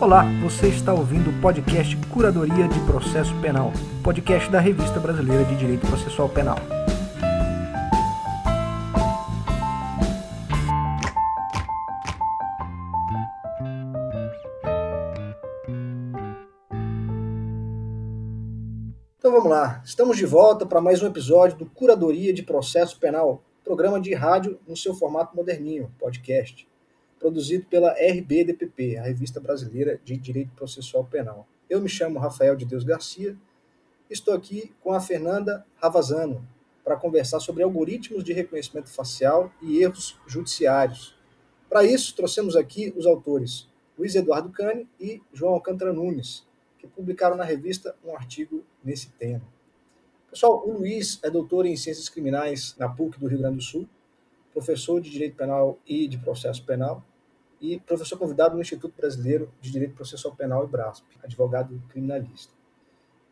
Olá, você está ouvindo o podcast Curadoria de Processo Penal, podcast da Revista Brasileira de Direito Processual Penal. Então vamos lá, estamos de volta para mais um episódio do Curadoria de Processo Penal, programa de rádio no seu formato moderninho, podcast produzido pela RBDPP, a Revista Brasileira de Direito Processual Penal. Eu me chamo Rafael de Deus Garcia, estou aqui com a Fernanda Ravazano para conversar sobre algoritmos de reconhecimento facial e erros judiciários. Para isso, trouxemos aqui os autores Luiz Eduardo Cane e João Alcântara Nunes, que publicaram na revista um artigo nesse tema. Pessoal, o Luiz é doutor em Ciências Criminais na PUC do Rio Grande do Sul, professor de Direito Penal e de Processo Penal, e professor convidado no Instituto Brasileiro de Direito Processual Penal e BRASP, advogado criminalista.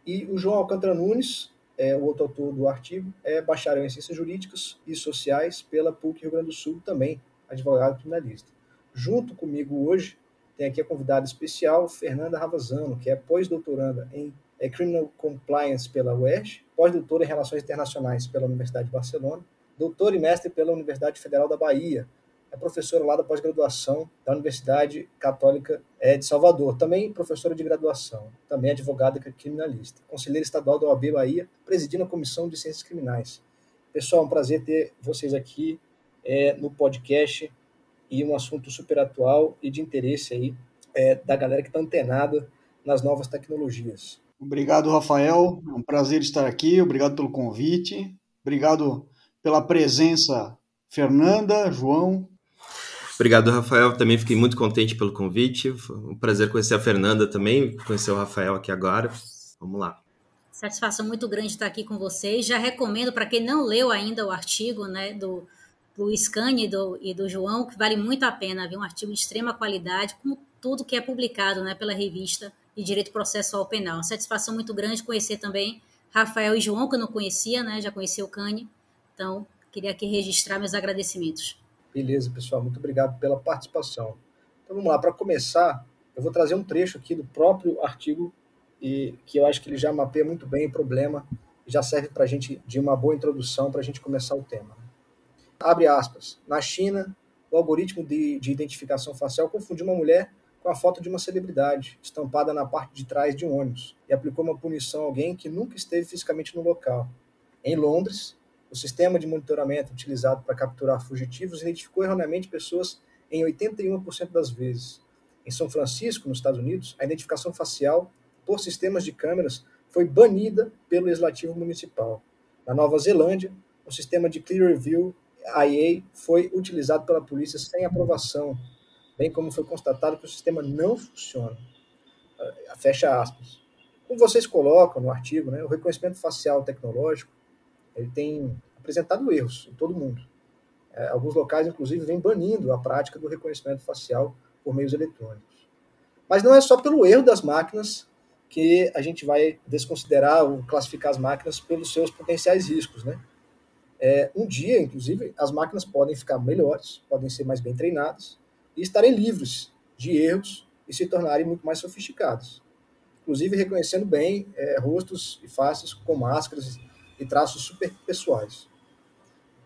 E o João Alcântara Nunes, é, o outro autor do artigo, é bacharel em Ciências Jurídicas e Sociais pela PUC Rio Grande do Sul, também advogado criminalista. Junto comigo hoje tem aqui a convidada especial, Fernanda Ravazano, que é pós-doutoranda em é, Criminal Compliance pela UERJ, pós-doutora em Relações Internacionais pela Universidade de Barcelona, doutor e mestre pela Universidade Federal da Bahia, é professora lá da pós-graduação da Universidade Católica é, de Salvador, também professora de graduação, também advogada criminalista, conselheira estadual da OAB Bahia, presidindo a Comissão de Ciências Criminais. Pessoal, é um prazer ter vocês aqui é, no podcast e um assunto super atual e de interesse aí é, da galera que está antenada nas novas tecnologias. Obrigado, Rafael. É um prazer estar aqui. Obrigado pelo convite. Obrigado pela presença, Fernanda, João, Obrigado, Rafael. Também fiquei muito contente pelo convite. Foi um prazer conhecer a Fernanda também, conhecer o Rafael aqui agora. Vamos lá. Satisfação muito grande estar aqui com vocês. Já recomendo para quem não leu ainda o artigo né, do Luiz Cane e do, e do João, que vale muito a pena ver um artigo de extrema qualidade, como tudo que é publicado né, pela revista de Direito Processual Penal. Satisfação muito grande conhecer também Rafael e João, que eu não conhecia, né, já conheci o Cane. Então, queria aqui registrar meus agradecimentos. Beleza, pessoal. Muito obrigado pela participação. Então vamos lá. Para começar, eu vou trazer um trecho aqui do próprio artigo e que eu acho que ele já mapeia muito bem o problema e já serve para a gente de uma boa introdução para a gente começar o tema. Abre aspas. Na China, o algoritmo de, de identificação facial confundiu uma mulher com a foto de uma celebridade, estampada na parte de trás de um ônibus, e aplicou uma punição a alguém que nunca esteve fisicamente no local. Em Londres, o sistema de monitoramento utilizado para capturar fugitivos identificou erroneamente pessoas em 81% das vezes. Em São Francisco, nos Estados Unidos, a identificação facial por sistemas de câmeras foi banida pelo Legislativo Municipal. Na Nova Zelândia, o sistema de Clear View IA foi utilizado pela polícia sem aprovação, bem como foi constatado que o sistema não funciona. Ah, fecha aspas. Como vocês colocam no artigo, né, o reconhecimento facial tecnológico ele tem apresentado erros em todo mundo. É, alguns locais, inclusive, vêm banindo a prática do reconhecimento facial por meios eletrônicos. Mas não é só pelo erro das máquinas que a gente vai desconsiderar ou classificar as máquinas pelos seus potenciais riscos, né? É, um dia, inclusive, as máquinas podem ficar melhores, podem ser mais bem treinadas e estarem livres de erros e se tornarem muito mais sofisticadas. Inclusive reconhecendo bem é, rostos e faces com máscaras e traços super pessoais.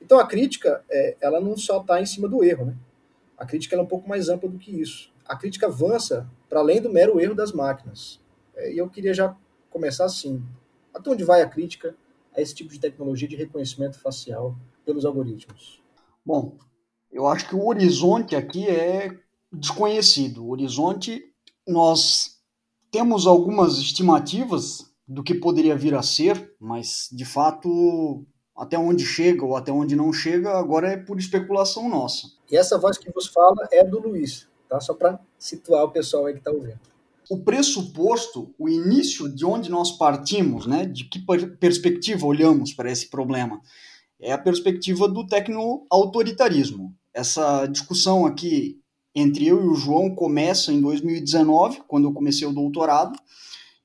Então a crítica, é, ela não só está em cima do erro, né? A crítica é um pouco mais ampla do que isso. A crítica avança para além do mero erro das máquinas. É, e eu queria já começar assim. Até onde vai a crítica a esse tipo de tecnologia de reconhecimento facial pelos algoritmos? Bom, eu acho que o horizonte aqui é desconhecido. O horizonte, nós temos algumas estimativas do que poderia vir a ser, mas de fato até onde chega ou até onde não chega agora é por especulação nossa. E essa voz que vos fala é do Luiz, tá? Só para situar o pessoal aí que está ouvindo. O pressuposto, o início de onde nós partimos, né, de que perspectiva olhamos para esse problema, é a perspectiva do tecno-autoritarismo. Essa discussão aqui entre eu e o João começa em 2019, quando eu comecei o doutorado,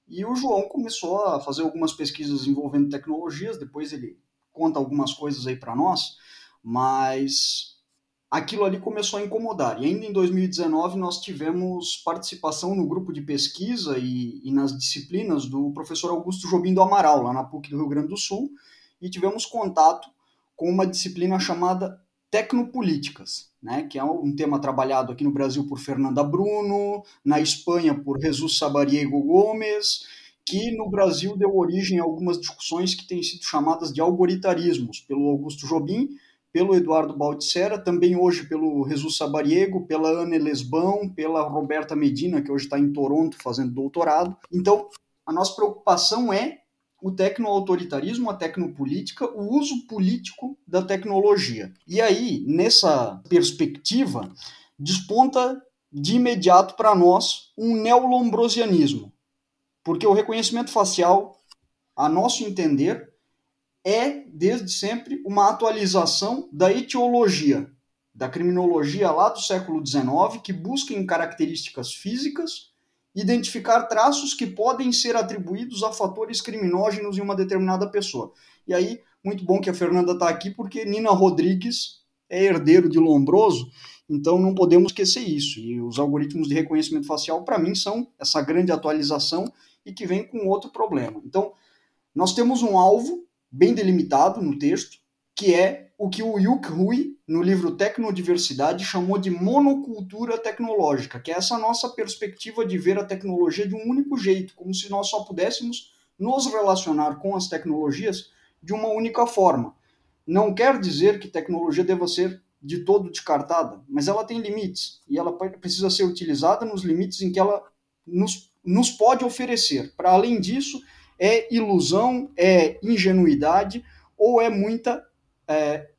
e o João começou a fazer algumas pesquisas envolvendo tecnologias, depois ele conta algumas coisas aí para nós, mas aquilo ali começou a incomodar. E ainda em 2019 nós tivemos participação no grupo de pesquisa e, e, nas disciplinas do professor Augusto Jobim do Amaral, lá na PUC do Rio Grande do Sul, e tivemos contato com uma disciplina chamada Tecnopolíticas, né, que é um tema trabalhado aqui no Brasil por Fernanda Bruno, na Espanha por Jesus Sabariego Gomes, que no Brasil deu origem a algumas discussões que têm sido chamadas de algoritarismos, pelo Augusto Jobim, pelo Eduardo Baldissera, também hoje pelo Jesus Sabariego, pela Ana Lesbão, pela Roberta Medina, que hoje está em Toronto fazendo doutorado. Então, a nossa preocupação é o tecnoautoritarismo, a tecnopolítica, o uso político da tecnologia. E aí, nessa perspectiva, desponta de imediato para nós um neolombrosianismo, porque o reconhecimento facial, a nosso entender, é, desde sempre, uma atualização da etiologia, da criminologia lá do século XIX, que busca em características físicas identificar traços que podem ser atribuídos a fatores criminógenos em uma determinada pessoa. E aí, muito bom que a Fernanda está aqui, porque Nina Rodrigues é herdeiro de Lombroso, então não podemos esquecer isso. E os algoritmos de reconhecimento facial, para mim, são essa grande atualização e que vem com outro problema. Então, nós temos um alvo bem delimitado no texto, que é o que o Yuk Hui, no livro Tecnodiversidade, chamou de monocultura tecnológica, que é essa nossa perspectiva de ver a tecnologia de um único jeito, como se nós só pudéssemos nos relacionar com as tecnologias de uma única forma. Não quer dizer que tecnologia deva ser de todo descartada, mas ela tem limites e ela precisa ser utilizada nos limites em que ela nos, nos pode oferecer. Para além disso, é ilusão, é ingenuidade ou é muita. É,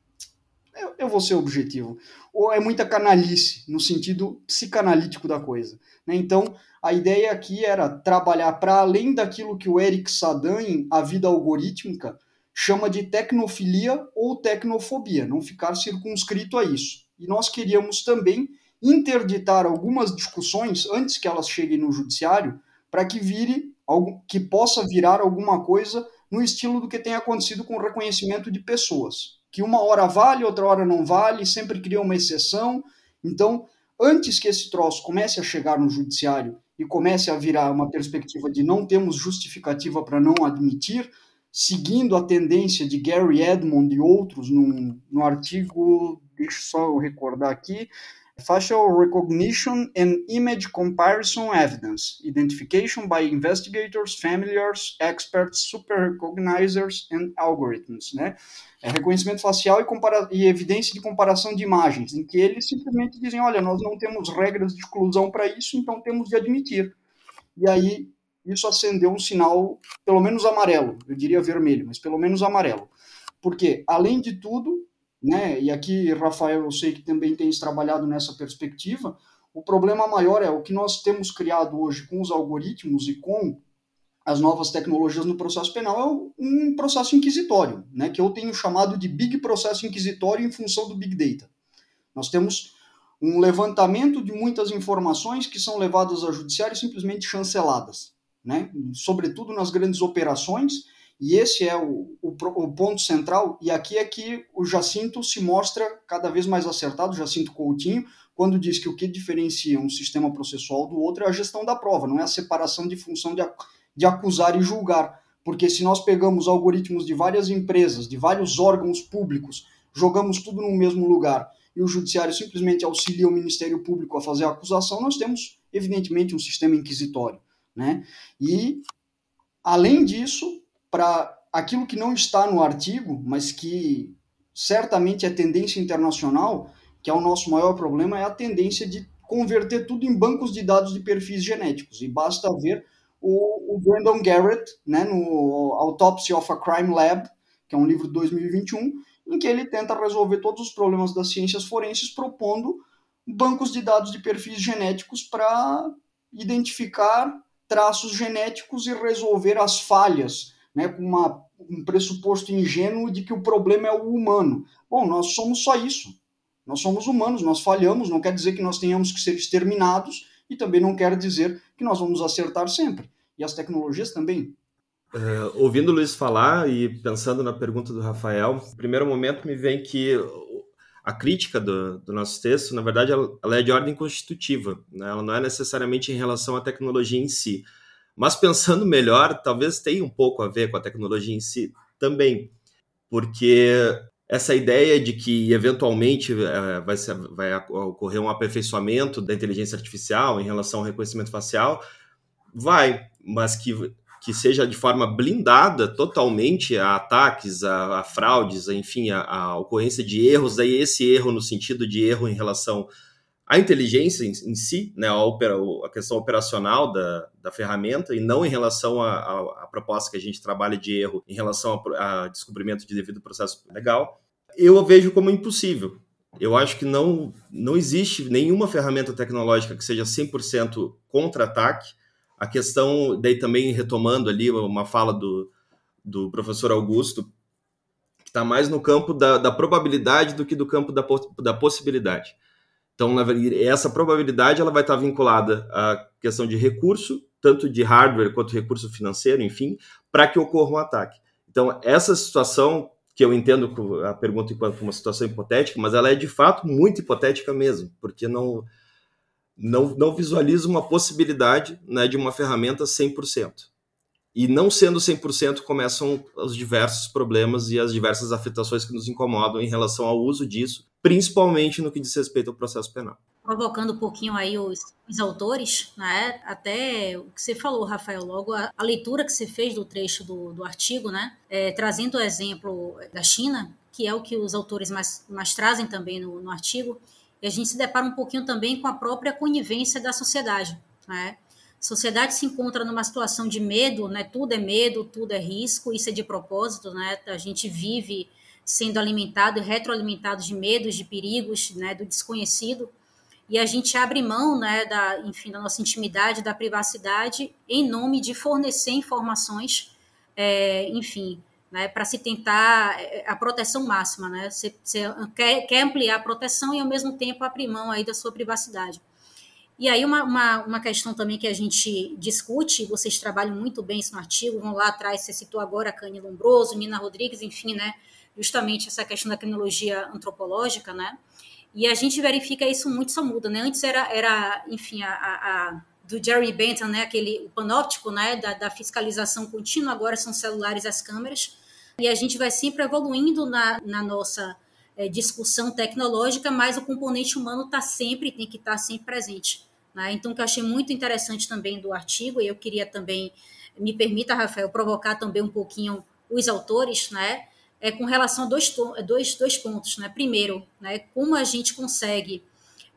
eu vou ser objetivo. Ou é muita canalice, no sentido psicanalítico da coisa. Né? Então, a ideia aqui era trabalhar para além daquilo que o Eric Sadan, A Vida Algorítmica, chama de tecnofilia ou tecnofobia, não ficar circunscrito a isso. E nós queríamos também interditar algumas discussões antes que elas cheguem no judiciário, para que vire algo que possa virar alguma coisa no estilo do que tem acontecido com o reconhecimento de pessoas, que uma hora vale, outra hora não vale, sempre cria uma exceção. Então, antes que esse troço comece a chegar no judiciário e comece a virar uma perspectiva de não temos justificativa para não admitir, seguindo a tendência de Gary Edmond e outros no, no artigo, deixa só eu recordar aqui, Facial Recognition and Image Comparison Evidence, Identification by Investigators, Familiars, Experts, Super Recognizers and Algorithms, né? É reconhecimento facial e, e, evidência de comparação de imagens, em que eles simplesmente dizem, olha, nós não temos regras de exclusão para isso, então temos de admitir. E aí isso acendeu um sinal, pelo menos amarelo, eu diria vermelho, mas pelo menos amarelo. Porque, além de tudo, né? E aqui, Rafael, eu sei que também tens trabalhado nessa perspectiva. O problema maior é o que nós temos criado hoje com os algoritmos e com as novas tecnologias no processo penal é um processo inquisitório, né? Que eu tenho chamado de big processo inquisitório em função do big data. Nós temos um levantamento de muitas informações que são levadas ao judiciário simplesmente chanceladas, né? Sobretudo nas grandes operações e esse é o, o, o, ponto central, e aqui é que o Jacinto se mostra cada vez mais acertado, Jacinto Coutinho, quando diz que o que diferencia um sistema processual do outro é a gestão da prova, não é a separação de função de, de acusar e julgar. Porque se nós pegamos algoritmos de várias empresas, de vários órgãos públicos, jogamos tudo no mesmo lugar e o judiciário simplesmente auxilia o Ministério Público a fazer a acusação, nós temos, evidentemente, um sistema inquisitório. Né? E, além disso, para aquilo que não está no artigo, mas que certamente é tendência internacional, que é o nosso maior problema, é a tendência de converter tudo em bancos de dados de perfis genéticos. E basta ver o, o Brandon Garrett, né, no Autopsy of a Crime Lab, que é um livro de 2021, em que ele tenta resolver todos os problemas das ciências forenses propondo bancos de dados de perfis genéticos para identificar traços genéticos e resolver as falhas né, com uma, um pressuposto ingênuo de que o problema é o humano. Bom, nós somos só isso. Nós somos humanos, nós falhamos, não quer dizer que nós tenhamos que ser exterminados e também não quer dizer que nós vamos acertar sempre. E as tecnologias também. Uh, ouvindo o Luiz falar e pensando na pergunta do Rafael, no primeiro momento me vem que a crítica do, do, nosso texto, na verdade, ela, é de ordem constitutiva, né? ela não é necessariamente em relação à tecnologia em si. Mas pensando melhor, talvez tenha um pouco a ver com a tecnologia em si também, porque essa ideia de que eventualmente é, vai, ser, vai ocorrer um aperfeiçoamento da inteligência artificial em relação ao reconhecimento facial, vai, mas que que seja de forma blindada totalmente a ataques, a, a fraudes, a, enfim, a, a, ocorrência de erros, daí esse erro no sentido de erro em relação à inteligência em, em si, né, a, opera, a, questão operacional da, da ferramenta, e não em relação à proposta que a gente trabalha de erro em relação a, descobrimento de devido processo legal, eu vejo como impossível. Eu acho que não, não existe nenhuma ferramenta tecnológica que seja 100% contra-ataque, a questão, daí também retomando ali uma fala do, do professor Augusto, que está mais no campo da, da, probabilidade do que do campo da, da possibilidade. Então, essa probabilidade ela vai estar vinculada à questão de recurso, tanto de hardware quanto recurso financeiro, enfim, para que ocorra um ataque. Então, essa situação, que eu entendo a pergunta enquanto uma situação hipotética, mas ela é de fato muito hipotética mesmo, porque não, não, não visualizo uma possibilidade né, de uma ferramenta 100%. E não sendo 100%, começam os diversos problemas e as diversas afetações que nos incomodam em relação ao uso disso, principalmente no que diz respeito ao processo penal. Provocando um pouquinho aí os, os autores, né? até o que você falou, Rafael, logo a, a leitura que você fez do trecho do, do artigo, né? É, trazendo o exemplo da China, que é o que os autores mais, mais trazem também no, no artigo, e a gente se depara um pouquinho também com a própria conivência da sociedade. Né? A sociedade se encontra numa situação de medo, né? tudo é medo, tudo é risco, isso é de propósito, né? a gente vive sendo alimentado e retroalimentado de medos, de perigos, né? do desconhecido, e a gente abre mão, né, da, enfim, da nossa intimidade, da privacidade, em nome de fornecer informações, é, enfim, né, para se tentar é, a proteção máxima, né? Você, você, quer, quer ampliar a proteção e ao mesmo tempo abrir mão aí da sua privacidade. E aí uma, uma, uma questão também que a gente discute, vocês trabalham muito bem isso no artigo, vão lá atrás, você citou agora a Cândia Lombroso, Nina Rodrigues, enfim, né? Justamente essa questão da criminologia antropológica, né? E a gente verifica isso muito só muda, né? Antes era, era enfim, a, a do Jerry Bentham, né, aquele o panóptico, né, da, da, fiscalização contínua, agora são celulares as câmeras, e a gente vai sempre evoluindo na, na nossa é, discussão tecnológica, mas o componente humano está sempre, tem que estar tá sempre presente. Né? Então, o que eu achei muito interessante também do artigo, e eu queria também, me permita, Rafael, provocar também um pouquinho os autores, né, é com relação a dois, dois, dois pontos. Né? Primeiro, né, como a gente consegue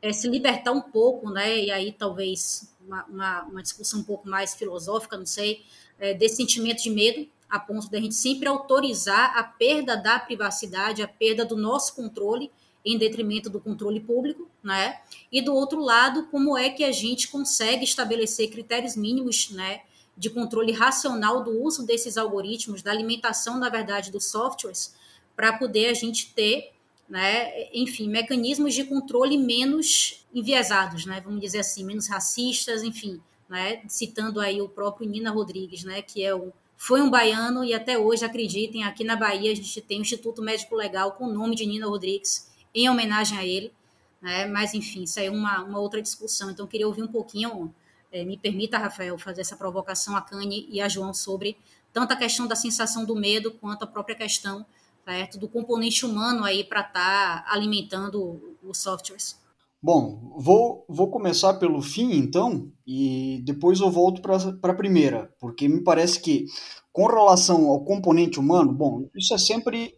é, se libertar um pouco, né, e aí talvez uma, uma, uma discussão um pouco mais filosófica, não sei, é, desse sentimento de medo, a ponto da gente sempre autorizar a perda da privacidade, a perda do nosso controle em detrimento do controle público, né? E do outro lado, como é que a gente consegue estabelecer critérios mínimos, né, de controle racional do uso desses algoritmos, da alimentação, na verdade, dos softwares, para poder a gente ter né? enfim, mecanismos de controle menos enviesados, né? vamos dizer assim, menos racistas, enfim, né? citando aí o próprio Nina Rodrigues, né? que é o, foi um baiano e até hoje, acreditem, aqui na Bahia a gente tem o Instituto Médico Legal com o nome de Nina Rodrigues, em homenagem a ele, né? mas enfim, isso aí é uma, uma outra discussão, então queria ouvir um pouquinho, é, me permita, Rafael, fazer essa provocação a Cane e a João sobre tanto a questão da sensação do medo quanto a própria questão certo? do componente humano aí para estar tá alimentando os softwares. Bom, vou, vou começar pelo fim então, e depois eu volto para a primeira, porque me parece que, com relação ao componente humano, bom, isso é sempre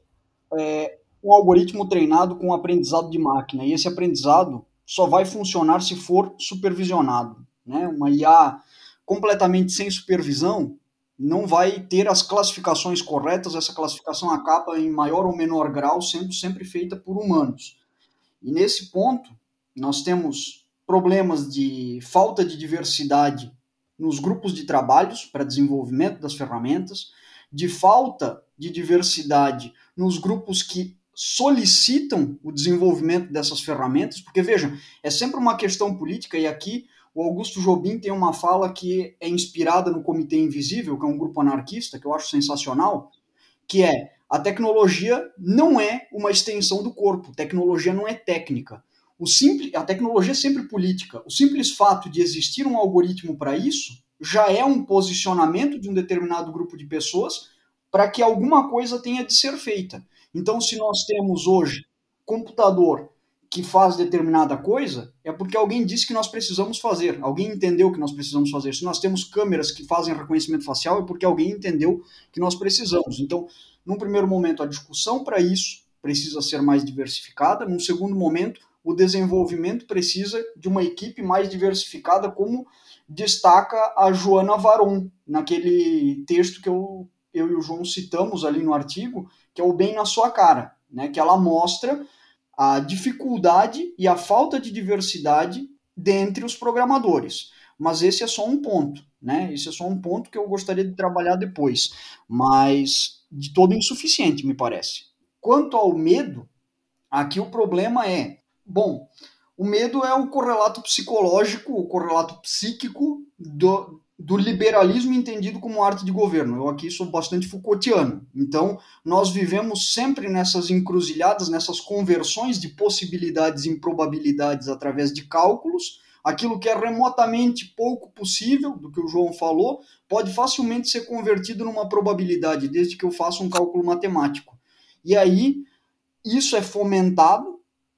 é, um algoritmo treinado com aprendizado de máquina, e esse aprendizado só vai funcionar se for supervisionado. Né? Uma IA completamente sem supervisão, não vai ter as classificações corretas, essa classificação acaba em maior ou menor grau sendo sempre feita por humanos. E nesse ponto, nós temos problemas de falta de diversidade nos grupos de trabalhos para desenvolvimento das ferramentas, de falta de diversidade nos grupos que solicitam o desenvolvimento dessas ferramentas, porque vejam, é sempre uma questão política e aqui o Augusto Jobim tem uma fala que é inspirada no Comitê Invisível, que é um grupo anarquista, que eu acho sensacional, que é a tecnologia não é uma extensão do corpo, tecnologia não é técnica. O simples, a tecnologia é sempre política. O simples fato de existir um algoritmo para isso já é um posicionamento de um determinado grupo de pessoas para que alguma coisa tenha de ser feita. Então, se nós temos hoje computador que faz determinada coisa, é porque alguém disse que nós precisamos fazer, alguém entendeu que nós precisamos fazer. Se nós temos câmeras que fazem reconhecimento facial, é porque alguém entendeu que nós precisamos. Então, num primeiro momento, a discussão para isso precisa ser mais diversificada, num segundo momento, o desenvolvimento precisa de uma equipe mais diversificada, como destaca a Joana Varon, naquele texto que eu, eu e o João citamos ali no artigo, que é o Bem na Sua Cara, né, que ela mostra a dificuldade e a falta de diversidade dentre os programadores. Mas esse é só um ponto, né? Esse é só um ponto que eu gostaria de trabalhar depois, mas de todo insuficiente, me parece. Quanto ao medo, aqui o problema é, bom, o medo é o correlato psicológico, o correlato psíquico do, do liberalismo entendido como arte de governo. Eu aqui sou bastante Foucaultiano. Então, nós vivemos sempre nessas encruzilhadas, nessas conversões de possibilidades em probabilidades através de cálculos. Aquilo que é remotamente pouco possível, do que o João falou, pode facilmente ser convertido numa probabilidade, desde que eu faça um cálculo matemático. E aí, isso é fomentado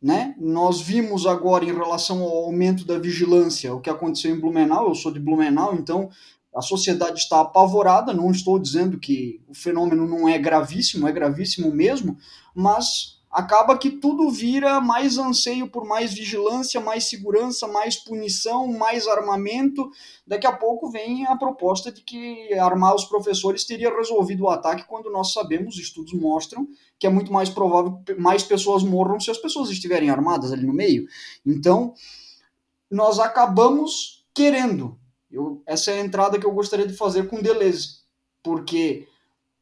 né? Nós vimos agora em relação ao aumento da vigilância o que aconteceu em Blumenau. Eu sou de Blumenau, então a sociedade está apavorada. Não estou dizendo que o fenômeno não é gravíssimo, é gravíssimo mesmo, mas acaba que tudo vira mais anseio por mais vigilância, mais segurança, mais punição, mais armamento. Daqui a pouco vem a proposta de que armar os professores teria resolvido o ataque, quando nós sabemos, estudos mostram, que é muito mais provável que mais pessoas morram se as pessoas estiverem armadas ali no meio. Então, nós acabamos querendo. Eu, essa é a entrada que eu gostaria de fazer com Deleuze, porque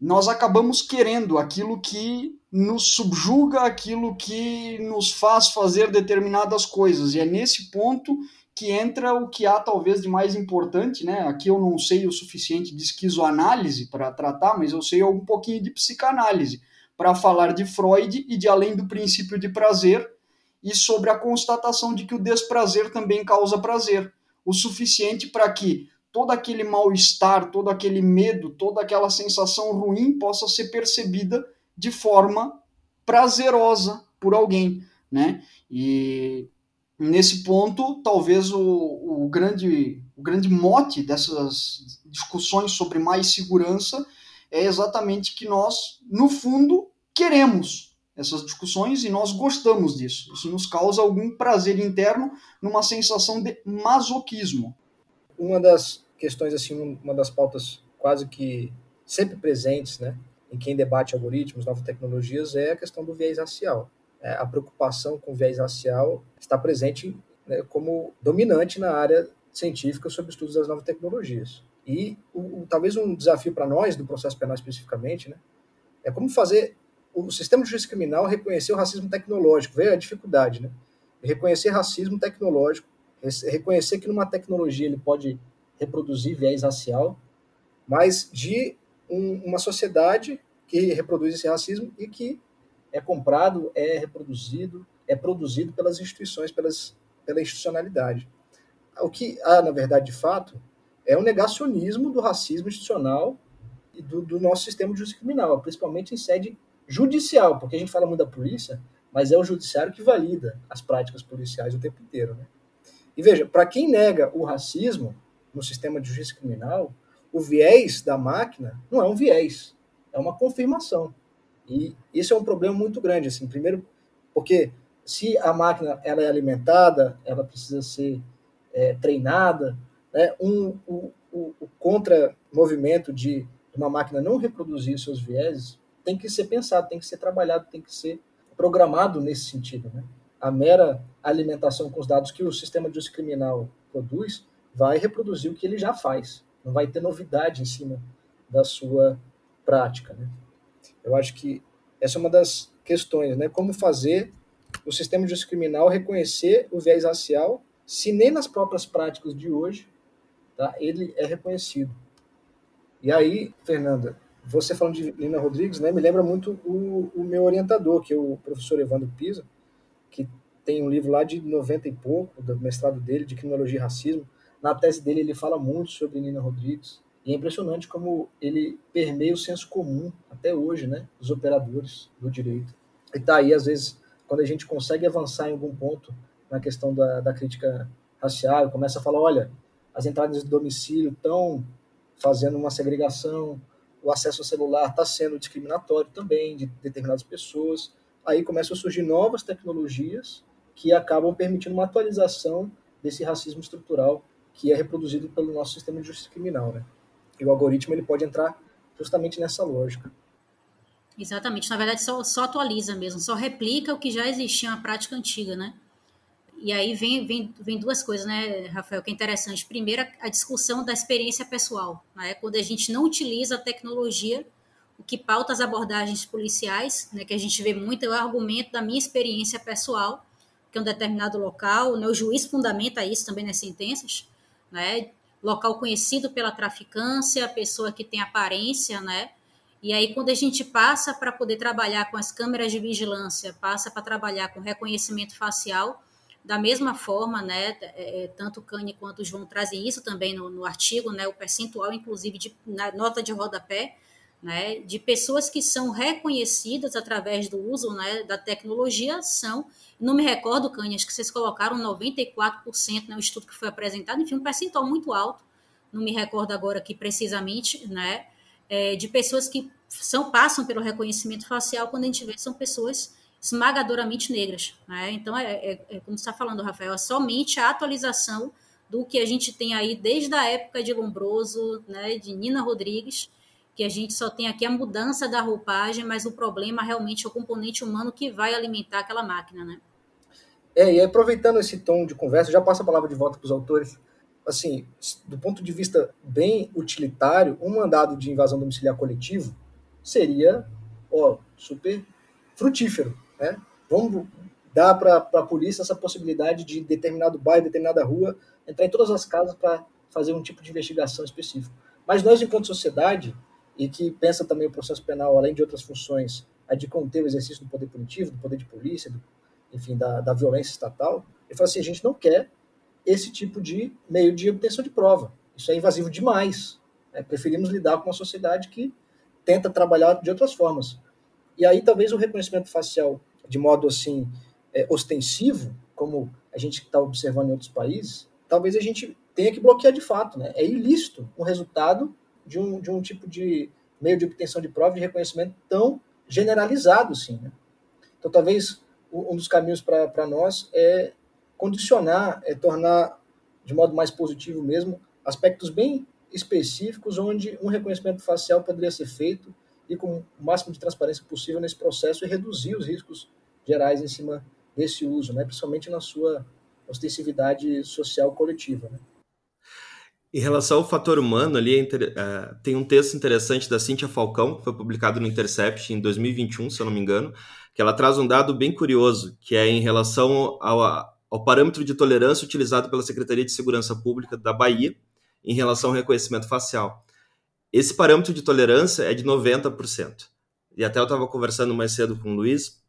nós acabamos querendo aquilo que nos subjuga, aquilo que nos faz fazer determinadas coisas. E é nesse ponto que entra o que há talvez de mais importante, né? Aqui eu não sei o suficiente de esquizoanálise para tratar, mas eu sei um pouquinho de psicanálise para falar de Freud e de além do princípio de prazer e sobre a constatação de que o desprazer também causa prazer, o suficiente para que todo aquele mal-estar, todo aquele medo, toda aquela sensação ruim possa ser percebida de forma prazerosa por alguém, né? E nesse ponto, talvez o, o, grande, o grande mote dessas discussões sobre mais segurança é exatamente que nós, no fundo, queremos essas discussões e nós gostamos disso. Isso nos causa algum prazer interno numa sensação de masoquismo. Uma das questões assim, uma das pautas quase que sempre presentes, né, em quem debate algoritmos, novas tecnologias, é a questão do viés racial. É, a preocupação com o viés racial está presente né, como dominante na área científica sobre estudos das novas tecnologias. E o, o, talvez um desafio para nós, do processo penal especificamente, né, é como fazer o sistema de justiça criminal reconhecer o racismo tecnológico, ver a dificuldade, né? Reconhecer racismo tecnológico, reconhecer que numa tecnologia ele pode reproduzir viés racial, mas de um, uma sociedade que reproduz esse racismo e que é comprado, é reproduzido, é produzido pelas instituições, pelas, pela institucionalidade. O que há, na verdade, de fato, é um negacionismo do racismo institucional e do, do nosso sistema de justiça criminal, principalmente em sede judicial, porque a gente fala muito da polícia, mas é o judiciário que valida as práticas policiais o tempo inteiro. Né? E veja, para quem nega o racismo, no sistema de justiça criminal, o viés da máquina não é um viés, é uma confirmação. E isso é um problema muito grande, assim, primeiro porque se a máquina ela é alimentada, ela precisa ser é, treinada, né? um, o, o, o contra-movimento de uma máquina não reproduzir seus vieses tem que ser pensado, tem que ser trabalhado, tem que ser programado nesse sentido. Né? A mera alimentação com os dados que o sistema de justiça criminal produz vai reproduzir o que ele já faz. Não vai ter novidade em cima da sua prática. Né? Eu acho que essa é uma das questões, né? Como fazer o sistema de justiça criminal reconhecer o viés racial, se nem nas próprias práticas de hoje, tá? Ele é reconhecido. E aí, Fernanda, você falando de Lina Rodrigues, né, me lembra muito o, o meu orientador, que é o professor Evandro Pisa, que tem um livro lá de 90 e pouco, do mestrado dele, de criminologia e racismo. Na tese dele, ele fala muito sobre Nina Rodrigues. E é impressionante como ele permeia o senso comum até hoje, né, dos operadores do direito. E tá aí, às vezes, quando a gente consegue avançar em algum ponto na questão da, da crítica racial, começa a falar, olha, as entradas de domicílio estão fazendo uma segregação, o acesso ao celular está sendo discriminatório também de determinadas pessoas. Aí começam a surgir novas tecnologias que acabam permitindo uma atualização desse racismo estrutural que é reproduzido pelo nosso sistema de justiça criminal, né? E o algoritmo ele pode entrar justamente nessa lógica. Exatamente. Na verdade, só, só atualiza mesmo, só replica o que já existia na prática antiga, né? E aí vem, vem, vem duas coisas, né, Rafael, que é interessante. Primeiro, a discussão da experiência pessoal. Né? Quando a gente não utiliza a tecnologia, o que pauta as abordagens policiais, né, que a gente vê muito, é o argumento da minha experiência pessoal, que é um determinado local, né, o juiz fundamenta isso também nas sentenças, né, local conhecido pela traficância, pessoa que tem aparência, né, e aí, quando a gente passa para poder trabalhar com as câmeras de vigilância, passa para trabalhar com reconhecimento facial, da mesma forma, né, é, é, tanto o Cane quanto o João trazem isso também no, no artigo, né, o percentual, inclusive, de na nota de rodapé, né, de pessoas que são reconhecidas através do uso né, da tecnologia são, não me recordo, Cane, acho que vocês colocaram 94%, né, o estudo que foi apresentado, enfim, um percentual muito alto, não me recordo agora aqui precisamente, né, é, de pessoas que são passam pelo reconhecimento facial, quando a gente vê, são pessoas esmagadoramente negras. Né? Então, é, é, é como está falando, Rafael, é somente a atualização do que a gente tem aí desde a época de Lombroso, né, de Nina Rodrigues, que a gente só tem aqui a mudança da roupagem, mas o problema realmente é o componente humano que vai alimentar aquela máquina, né? É, e aproveitando esse tom de conversa, já passo a palavra de volta para os autores. Assim, do ponto de vista bem utilitário, um mandado de invasão domiciliar coletivo seria ó, super frutífero. Né? Vamos dar para a polícia essa possibilidade de determinado bairro, determinada rua, entrar em todas as casas para fazer um tipo de investigação específico. Mas nós, enquanto sociedade, e que pensa também o processo penal, além de outras funções, a de conter o exercício do poder punitivo, do poder de polícia, do, enfim, da, da violência estatal, ele fala assim, a gente não quer esse tipo de meio de obtenção de prova. Isso é invasivo demais. Né? Preferimos lidar com uma sociedade que tenta trabalhar de outras formas. E aí talvez o reconhecimento facial de modo assim é, ostensivo, como a gente está observando em outros países, talvez a gente tenha que bloquear de fato. Né? É ilícito o resultado de um, de um tipo de meio de obtenção de prova de reconhecimento tão generalizado, sim. Né? Então, talvez um dos caminhos para nós é condicionar, é tornar de modo mais positivo mesmo aspectos bem específicos onde um reconhecimento facial poderia ser feito e com o máximo de transparência possível nesse processo e reduzir os riscos gerais em cima desse uso, né? principalmente na sua ostensividade social coletiva. Né? Em relação ao fator humano, ali uh, tem um texto interessante da Cíntia Falcão, que foi publicado no Intercept em 2021, se eu não me engano, que ela traz um dado bem curioso, que é em relação ao, ao parâmetro de tolerância utilizado pela Secretaria de Segurança Pública da Bahia em relação ao reconhecimento facial. Esse parâmetro de tolerância é de 90%. E até eu estava conversando mais cedo com o Luiz,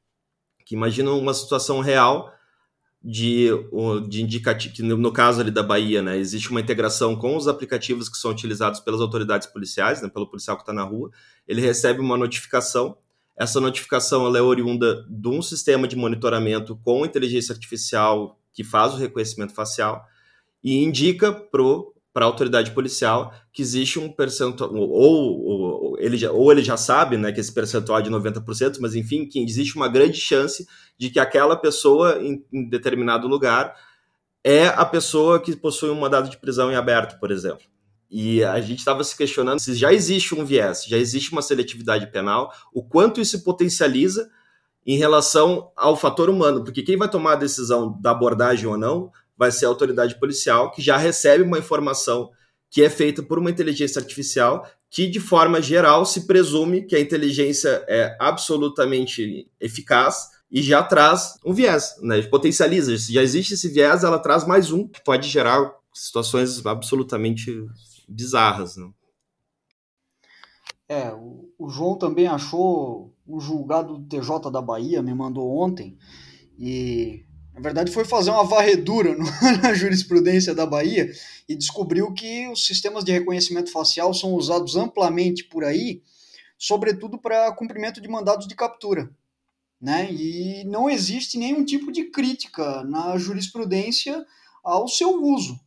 que imagina uma situação real de, de indicativo, no caso ali da Bahia, né, existe uma integração com os aplicativos que são utilizados pelas autoridades policiais, né, pelo policial que está na rua, ele recebe uma notificação, essa notificação ela é oriunda de um sistema de monitoramento com inteligência artificial que faz o reconhecimento facial e indica pro para a autoridade policial que existe um percentual, ou, ou, ele já, ou ele já sabe né, que esse percentual é de 90%, mas enfim, que existe uma grande chance de que aquela pessoa em, em determinado lugar é a pessoa que possui um mandado de prisão em aberto, por exemplo. E a gente estava se questionando se já existe um viés, já existe uma seletividade penal, o quanto isso potencializa em relação ao fator humano, porque quem vai tomar a decisão da abordagem ou não vai ser a autoridade policial, que já recebe uma informação que é feita por uma inteligência artificial, que de forma geral se presume que a inteligência é absolutamente eficaz e já traz um viés, né? potencializa. Se já existe esse viés, ela traz mais um, que pode gerar situações absolutamente bizarras. Né? É, o, João também achou o julgado do TJ da Bahia, me mandou ontem, e na verdade foi fazer uma varredura no, na jurisprudência da Bahia e descobriu que os sistemas de reconhecimento facial são usados amplamente por aí, sobretudo para cumprimento de mandados de captura. Né? E não existe nenhum tipo de crítica na jurisprudência ao seu uso.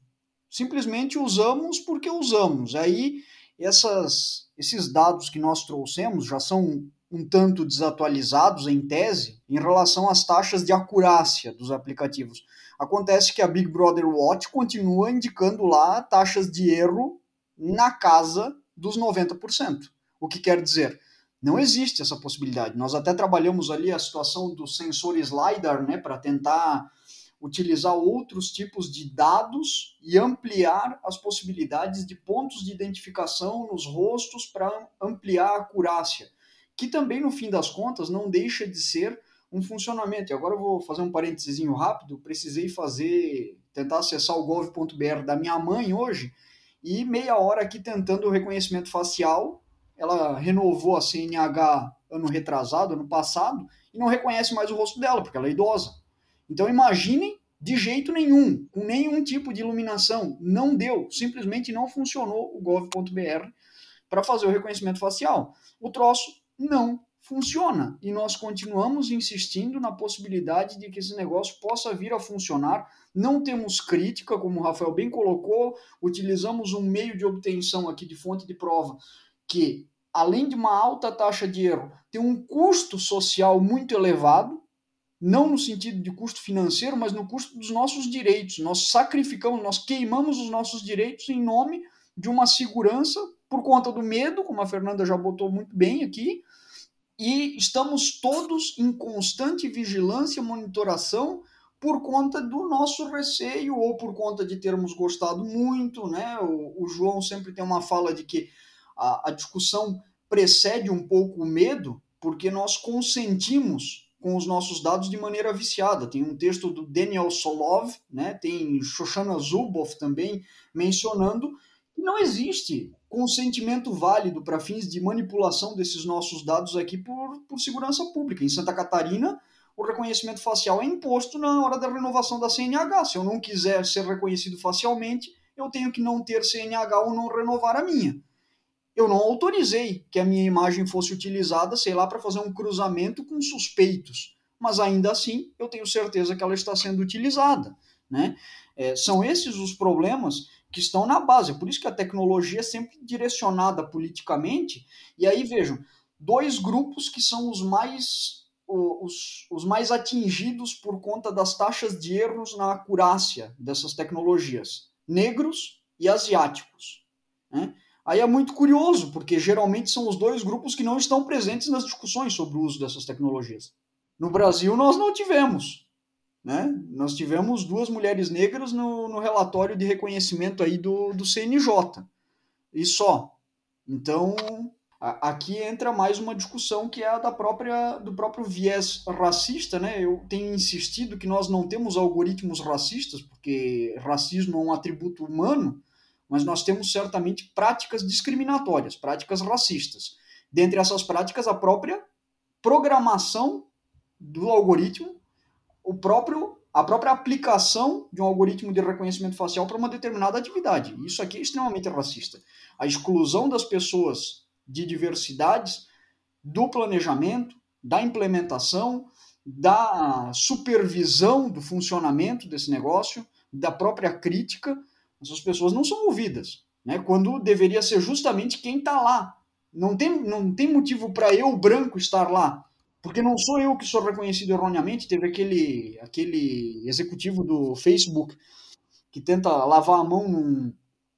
Simplesmente usamos porque usamos. Aí essas, esses dados que nós trouxemos já são um tanto desatualizados em tese em relação às taxas de acurácia dos aplicativos. Acontece que a Big Brother Watch continua indicando lá taxas de erro na casa dos 90%. O que quer dizer? Não existe essa possibilidade. Nós até trabalhamos ali a situação do sensor LiDAR, né, para tentar utilizar outros tipos de dados e ampliar as possibilidades de pontos de identificação nos rostos para ampliar a acurácia, que também no fim das contas não deixa de ser um funcionamento. E agora eu vou fazer um parênteses rápido, precisei fazer tentar acessar o gov.br da minha mãe hoje e meia hora aqui tentando o reconhecimento facial. Ela renovou a CNH ano retrasado, ano passado, e não reconhece mais o rosto dela, porque ela é idosa. Então imaginem de jeito nenhum, com nenhum tipo de iluminação, não deu, simplesmente não funcionou o gov.br para fazer o reconhecimento facial. O troço não funciona e nós continuamos insistindo na possibilidade de que esse negócio possa vir a funcionar. Não temos crítica, como o Rafael bem colocou, utilizamos um meio de obtenção aqui de fonte de prova que além de uma alta taxa de erro, tem um custo social muito elevado, não no sentido de custo financeiro, mas no custo dos nossos direitos. Nós sacrificamos, nós queimamos os nossos direitos em nome de uma segurança por conta do medo, como a Fernanda já botou muito bem aqui, e estamos todos em constante vigilância, monitoração por conta do nosso receio ou por conta de termos gostado muito, né? O, o João sempre tem uma fala de que a, a discussão precede um pouco o medo, porque nós consentimos com os nossos dados de maneira viciada. Tem um texto do Daniel Solov, né? tem Shoshana Zuboff também mencionando que não existe consentimento válido para fins de manipulação desses nossos dados aqui por, por segurança pública. Em Santa Catarina, o reconhecimento facial é imposto na hora da renovação da CNH. Se eu não quiser ser reconhecido facialmente, eu tenho que não ter CNH ou não renovar a minha eu não autorizei que a minha imagem fosse utilizada, sei lá, para fazer um cruzamento com suspeitos. Mas ainda assim, eu tenho certeza que ela está sendo utilizada. Né? É, são esses os problemas que estão na base. É por isso que a tecnologia é sempre direcionada politicamente. E aí, vejam, dois grupos que são os mais, os, os mais atingidos por conta das taxas de erros na acurácia dessas tecnologias: negros e asiáticos. Né? Aí é muito curioso, porque geralmente são os dois grupos que não estão presentes nas discussões sobre o uso dessas tecnologias. No Brasil, nós não tivemos. Né? Nós tivemos duas mulheres negras no, no relatório de reconhecimento aí do, do CNJ. E só. Então, a, aqui entra mais uma discussão que é a da própria, do próprio viés racista. Né? Eu tenho insistido que nós não temos algoritmos racistas, porque racismo é um atributo humano, mas nós temos certamente práticas discriminatórias, práticas racistas. Dentre essas práticas, a própria programação do algoritmo, o próprio, a própria aplicação de um algoritmo de reconhecimento facial para uma determinada atividade. Isso aqui é extremamente racista. A exclusão das pessoas de diversidades do planejamento, da implementação, da supervisão do funcionamento desse negócio, da própria crítica, essas pessoas não são ouvidas, né? Quando deveria ser justamente quem está lá. Não tem, não tem motivo para eu, branco, estar lá. Porque não sou eu que sou reconhecido erroneamente. Teve aquele, aquele executivo do Facebook que tenta lavar a mão num,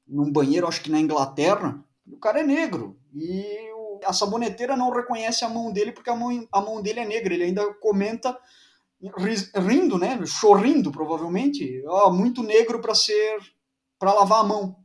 num banheiro, acho que na Inglaterra. O cara é negro. E a saboneteira não reconhece a mão dele porque a mão, a mão dele é negra. Ele ainda comenta rindo, né? Chorrindo, provavelmente. Oh, muito negro para ser para lavar a mão,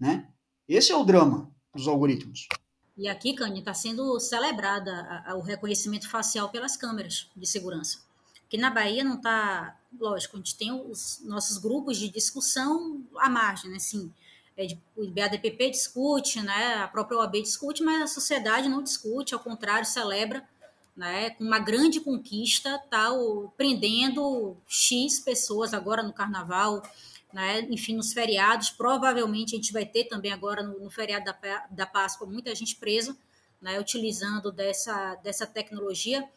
né? Esse é o drama dos algoritmos. E aqui, Cânio, está sendo celebrada o reconhecimento facial pelas câmeras de segurança. Que na Bahia não está, lógico, a gente tem os nossos grupos de discussão à margem, né? Assim, é, o IBADPP discute, né, a própria OAB discute, mas a sociedade não discute, ao contrário, celebra né, com uma grande conquista, tá, prendendo X pessoas agora no carnaval, né, enfim, nos feriados. Provavelmente a gente vai ter também agora no, no feriado da, da Páscoa muita gente presa, né, utilizando dessa, dessa tecnologia.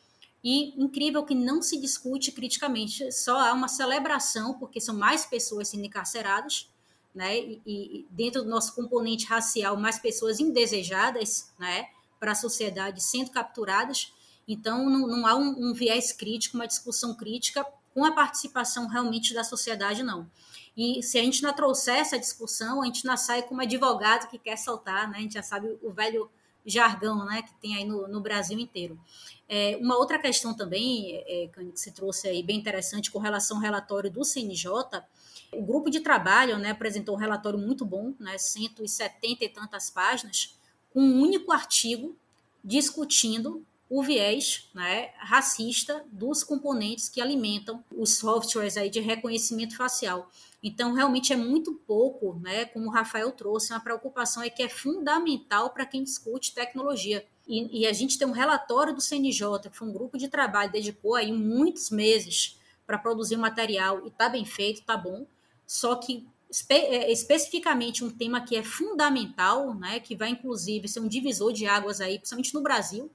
E incrível que não se discute criticamente, só há uma celebração, porque são mais pessoas sendo encarceradas, né? E, e dentro do nosso componente racial, mais pessoas indesejadas, né? Para a sociedade sendo capturadas. Então, não, não há um, um, viés crítico, uma discussão crítica com a participação realmente da sociedade, não. E se a gente não trouxer essa discussão, a gente não sai como advogado que quer saltar, né? A gente já sabe o velho jargão, né? Que tem aí no, no Brasil inteiro. É, uma outra questão também, é, que você trouxe aí, bem interessante, com relação ao relatório do CNJ, o grupo de trabalho né, apresentou um relatório muito bom, né, 170 e tantas páginas, com um único artigo discutindo o viés né, racista dos componentes que alimentam os softwares aí de reconhecimento facial. Então, realmente é muito pouco, né, como o Rafael trouxe, uma preocupação é que é fundamental para quem discute tecnologia. E, e, a gente tem um relatório do CNJ, que foi um grupo de trabalho, dedicou aí muitos meses para produzir o material, e está bem feito, está bom, só que espe é, especificamente um tema que é fundamental, né, que vai inclusive ser um divisor de águas aí, principalmente no Brasil,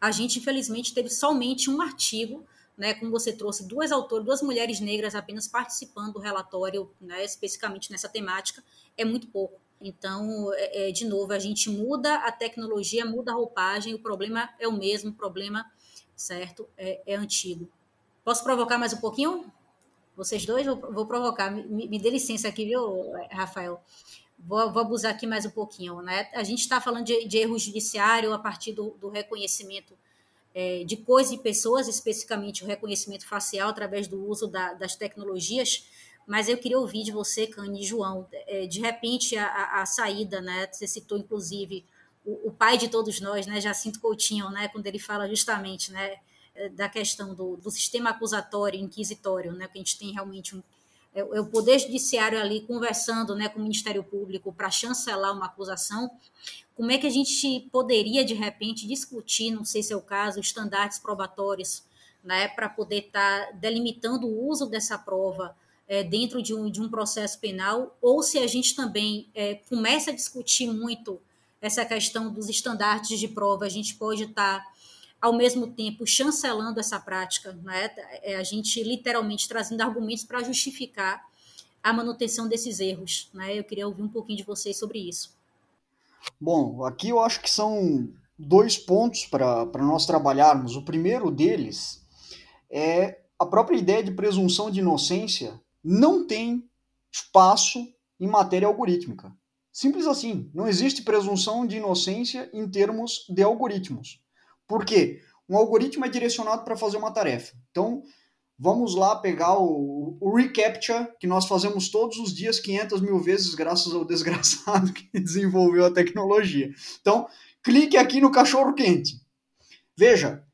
a gente infelizmente teve somente um artigo né, como você trouxe, duas autores, duas mulheres negras apenas participando do relatório, né, especificamente nessa temática, é muito pouco. Então, é, é, de novo, a gente muda a tecnologia, muda a roupagem, o problema é o mesmo, o problema, certo, é, é antigo. Posso provocar mais um pouquinho? Vocês dois? Vou, vou provocar. Me, me dê licença aqui, viu, Rafael? Vou, vou, abusar aqui mais um pouquinho. Né? A gente está falando de, de erro judiciário a partir do, do reconhecimento é, de coisas e pessoas, especificamente o reconhecimento facial através do uso da, das tecnologias, mas eu queria ouvir de você, Cani e João, é, de repente a, a, a, saída, né, você citou inclusive o, o, pai de todos nós, né, Jacinto Coutinho, né, quando ele fala justamente, né, é, da questão do, do sistema acusatório, inquisitório, né, que a gente tem realmente um, é, é, o poder judiciário ali conversando né, com o Ministério Público para chancelar uma acusação, como é que a gente poderia, de repente, discutir, não sei se é o caso, estandartes probatórios, né, para poder estar tá delimitando o uso dessa prova é, dentro de um, de um processo penal, ou se a gente também é, começa a discutir muito essa questão dos estandartes de prova, a gente pode estar. Tá ao mesmo tempo chancelando essa prática, né? a gente literalmente trazendo argumentos para justificar a manutenção desses erros. Né? Eu queria ouvir um pouquinho de vocês sobre isso. Bom, aqui eu acho que são dois pontos para nós trabalharmos. O primeiro deles é a própria ideia de presunção de inocência não tem espaço em matéria algorítmica. Simples assim. Não existe presunção de inocência em termos de algoritmos. Por quê? Um algoritmo é direcionado para fazer uma tarefa. Então, vamos lá pegar o, o reCAPTCHA, que nós fazemos todos os dias 500 mil vezes, graças ao desgraçado que desenvolveu a tecnologia. Então, clique aqui no cachorro quente. Veja,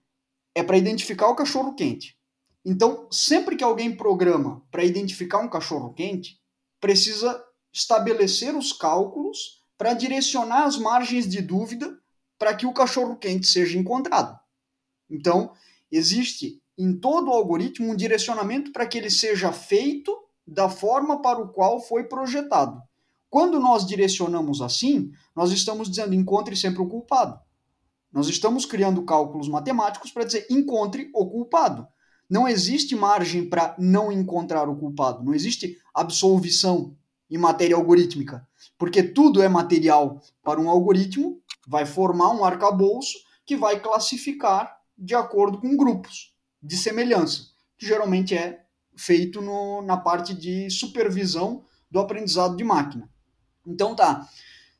é para identificar o cachorro quente. Então, sempre que alguém programa para identificar um cachorro quente, precisa estabelecer os cálculos para direcionar as margens de dúvida para que o cachorro quente seja encontrado. Então, existe em todo o algoritmo um direcionamento para que ele seja feito da forma para o qual foi projetado. Quando nós direcionamos assim, nós estamos dizendo encontre sempre o culpado. Nós estamos criando cálculos matemáticos para dizer encontre o culpado. Não existe margem para não encontrar o culpado. Não existe absolvição em matéria algorítmica. Porque tudo é material para um algoritmo vai formar um arcabouço que vai classificar de acordo com grupos de semelhança, que geralmente é feito no, na parte de supervisão do aprendizado de máquina. Então tá,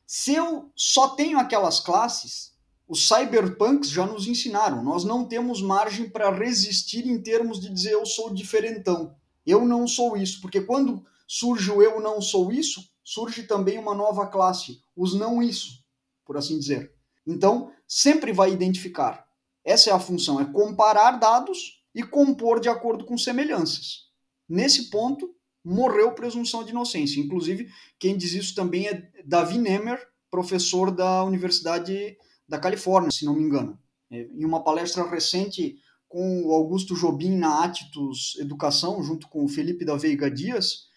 se eu só tenho aquelas classes, os cyberpunks já nos ensinaram, nós não temos margem para resistir em termos de dizer eu sou diferentão, eu não sou isso, porque quando surge o eu não sou isso, surge também uma nova classe, os não isso por assim dizer. Então, sempre vai identificar. Essa é a função, é comparar dados e compor de acordo com semelhanças. Nesse ponto, morreu presunção de inocência. Inclusive, quem diz isso também é Davi Nemer, professor da Universidade da Califórnia, se não me engano. É, em uma palestra recente com o Augusto Jobim na Atitus Educação, junto com o Felipe da Veiga Dias,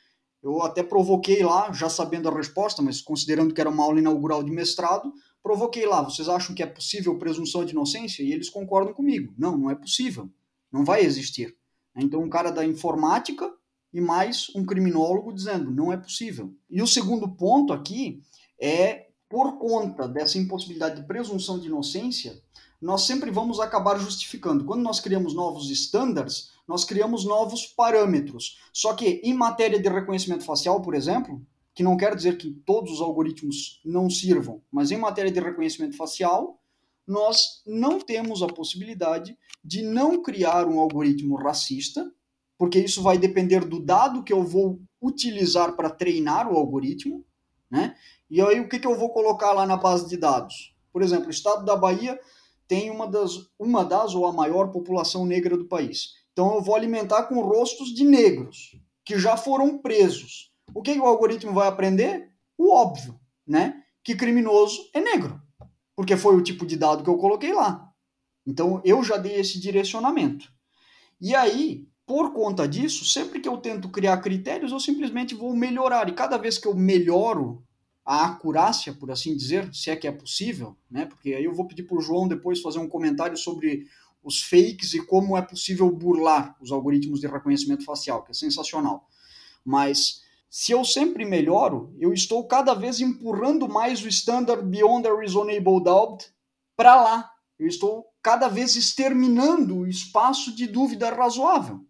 eu até provoquei lá, já sabendo a resposta, mas considerando que era uma aula inaugural de mestrado, provoquei lá, vocês acham que é possível presunção de inocência? E eles concordam comigo. Não, não é possível. Não vai existir. Então, um cara da informática e mais um criminólogo dizendo, não é possível. E o segundo ponto aqui é, por conta dessa impossibilidade de presunção de inocência, nós sempre vamos acabar justificando. Quando nós criamos novos estándares, nós criamos novos parâmetros. Só que em matéria de reconhecimento facial, por exemplo, que não quer dizer que todos os algoritmos não sirvam, mas em matéria de reconhecimento facial, nós não temos a possibilidade de não criar um algoritmo racista, porque isso vai depender do dado que eu vou utilizar para treinar o algoritmo, né? E aí o que, que eu vou colocar lá na base de dados? Por exemplo, o estado da Bahia tem uma das, uma das ou a maior população negra do país. Então eu vou alimentar com rostos de negros que já foram presos. O que, que o algoritmo vai aprender? O óbvio, né? Que criminoso é negro, porque foi o tipo de dado que eu coloquei lá. Então eu já dei esse direcionamento. E aí, por conta disso, sempre que eu tento criar critérios, eu simplesmente vou melhorar. E cada vez que eu melhoro a acurácia, por assim dizer, se é que é possível, né? Porque aí eu vou pedir para o João depois fazer um comentário sobre os fakes e como é possível burlar os algoritmos de reconhecimento facial, que é sensacional. Mas se eu sempre melhoro, eu estou cada vez empurrando mais o standard beyond a reasonable doubt para lá. Eu estou cada vez exterminando o espaço de dúvida razoável.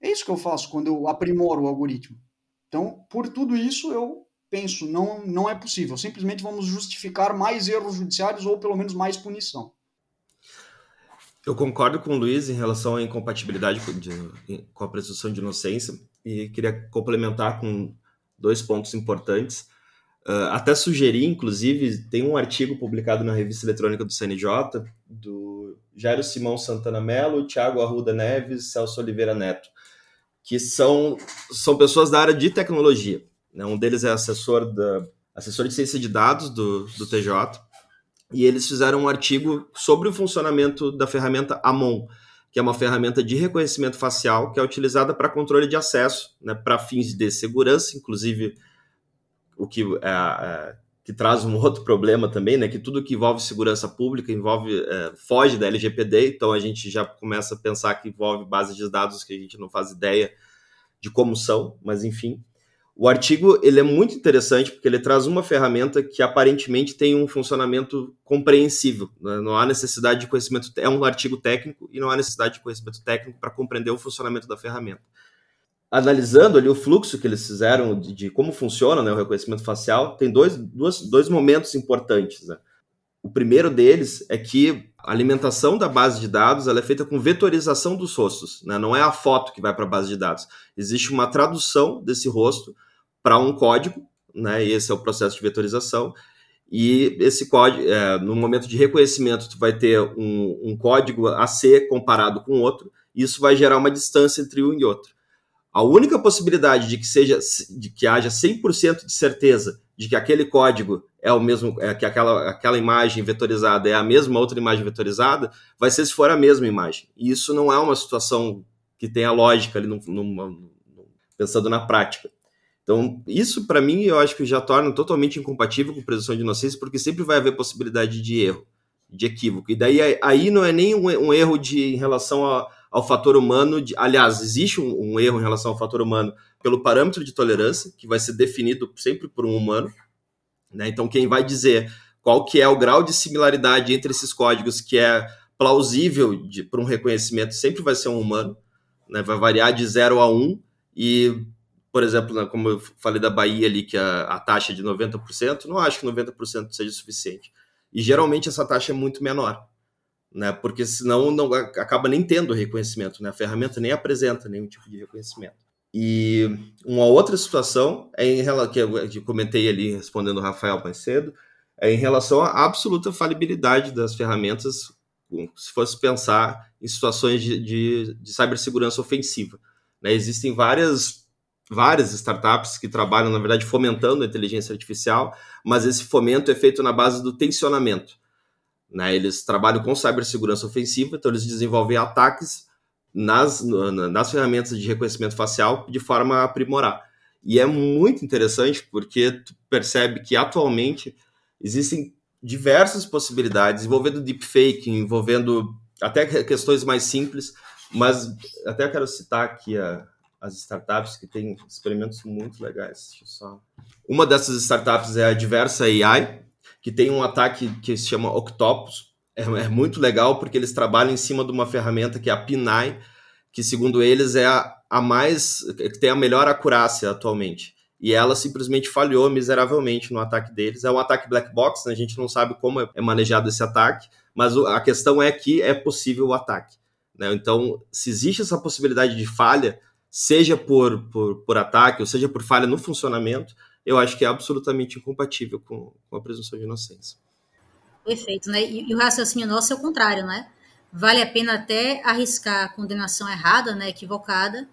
É isso que eu faço quando eu aprimoro o algoritmo. Então, por tudo isso, eu penso, não, não é possível. Simplesmente vamos justificar mais erros judiciários ou pelo menos mais punição. Eu concordo com o Luiz em relação à incompatibilidade com a presunção de inocência e queria complementar com dois pontos importantes. Uh, até sugeri, inclusive, tem um artigo publicado na revista eletrônica do CNJ, do Jairo Simão Santana Mello, Tiago Arruda Neves, Celso Oliveira Neto, que são, são pessoas da área de tecnologia. Né? Um deles é assessor, da, assessor de ciência de dados do, do TJ, e eles fizeram um artigo sobre o funcionamento da ferramenta AMON, que é uma ferramenta de reconhecimento facial que é utilizada para controle de acesso, né, para fins de segurança, inclusive o que, é, é, que traz um outro problema também, né, que tudo que envolve segurança pública envolve é, foge da LGPD, então a gente já começa a pensar que envolve bases de dados que a gente não faz ideia de como são, mas enfim. O artigo ele é muito interessante porque ele traz uma ferramenta que aparentemente tem um funcionamento compreensível. Né? Não há necessidade de conhecimento, é um artigo técnico e não há necessidade de conhecimento técnico para compreender o funcionamento da ferramenta. Analisando ali o fluxo que eles fizeram de, de como funciona né, o reconhecimento facial, tem dois, dois, dois momentos importantes. Né? O primeiro deles é que a alimentação da base de dados ela é feita com vetorização dos rostos, né? não é a foto que vai para a base de dados. Existe uma tradução desse rosto para um código, né? e esse é o processo de vetorização. E esse código, é, no momento de reconhecimento, tu vai ter um, um código a ser comparado com outro, e isso vai gerar uma distância entre um e outro. A única possibilidade de que seja de que haja 100% de certeza de que aquele código é o mesmo, é, que aquela, aquela imagem vetorizada é a mesma outra imagem vetorizada, vai ser se for a mesma imagem. E isso não é uma situação que tenha lógica ali, pensando na prática. Então, isso para mim eu acho que já torna totalmente incompatível com presunção de inocência, porque sempre vai haver possibilidade de erro, de equívoco. E daí aí não é nem um, um erro de, em relação a, ao fator humano. De, aliás, existe um, um erro em relação ao fator humano pelo parâmetro de tolerância, que vai ser definido sempre por um humano. Né? Então, quem vai dizer qual que é o grau de similaridade entre esses códigos que é plausível para um reconhecimento sempre vai ser um humano, né? vai variar de 0 a 1, um, e, por exemplo, né, como eu falei da Bahia ali, que a, a taxa é de 90%, não acho que 90% seja suficiente. E geralmente essa taxa é muito menor, né? porque senão não acaba nem tendo reconhecimento, né? a ferramenta nem apresenta nenhum tipo de reconhecimento. E uma outra situação é em relação que eu comentei ali respondendo o Rafael mais cedo, é em relação à absoluta falibilidade das ferramentas, se fosse pensar em situações de, de, de cibersegurança ofensiva. Né? Existem várias várias startups que trabalham, na verdade, fomentando a inteligência artificial, mas esse fomento é feito na base do tensionamento. Né? Eles trabalham com cibersegurança ofensiva, então eles desenvolvem ataques nas, nas ferramentas de reconhecimento facial de forma a aprimorar. E é muito interessante porque tu percebe que atualmente existem diversas possibilidades envolvendo deepfake, envolvendo até questões mais simples, mas até quero citar aqui a, as startups que têm experimentos muito legais. Só... Uma dessas startups é a Diversa AI, que tem um ataque que se chama Octopus. É, é muito legal porque eles trabalham em cima de uma ferramenta que é a PNAE, que segundo eles é a, a mais que tem a melhor acurácia atualmente. E ela simplesmente falhou miseravelmente no ataque deles. É um ataque black box, né? a gente não sabe como é manejado esse ataque, mas a questão é que é possível o ataque. Né? Então, se existe essa possibilidade de falha, seja por, por, por ataque ou seja por falha no funcionamento, eu acho que é absolutamente incompatível com, com a presunção de inocência. Perfeito, né? E, o raciocínio nosso é o contrário, né? Vale a pena até arriscar a condenação errada, né, equivocada,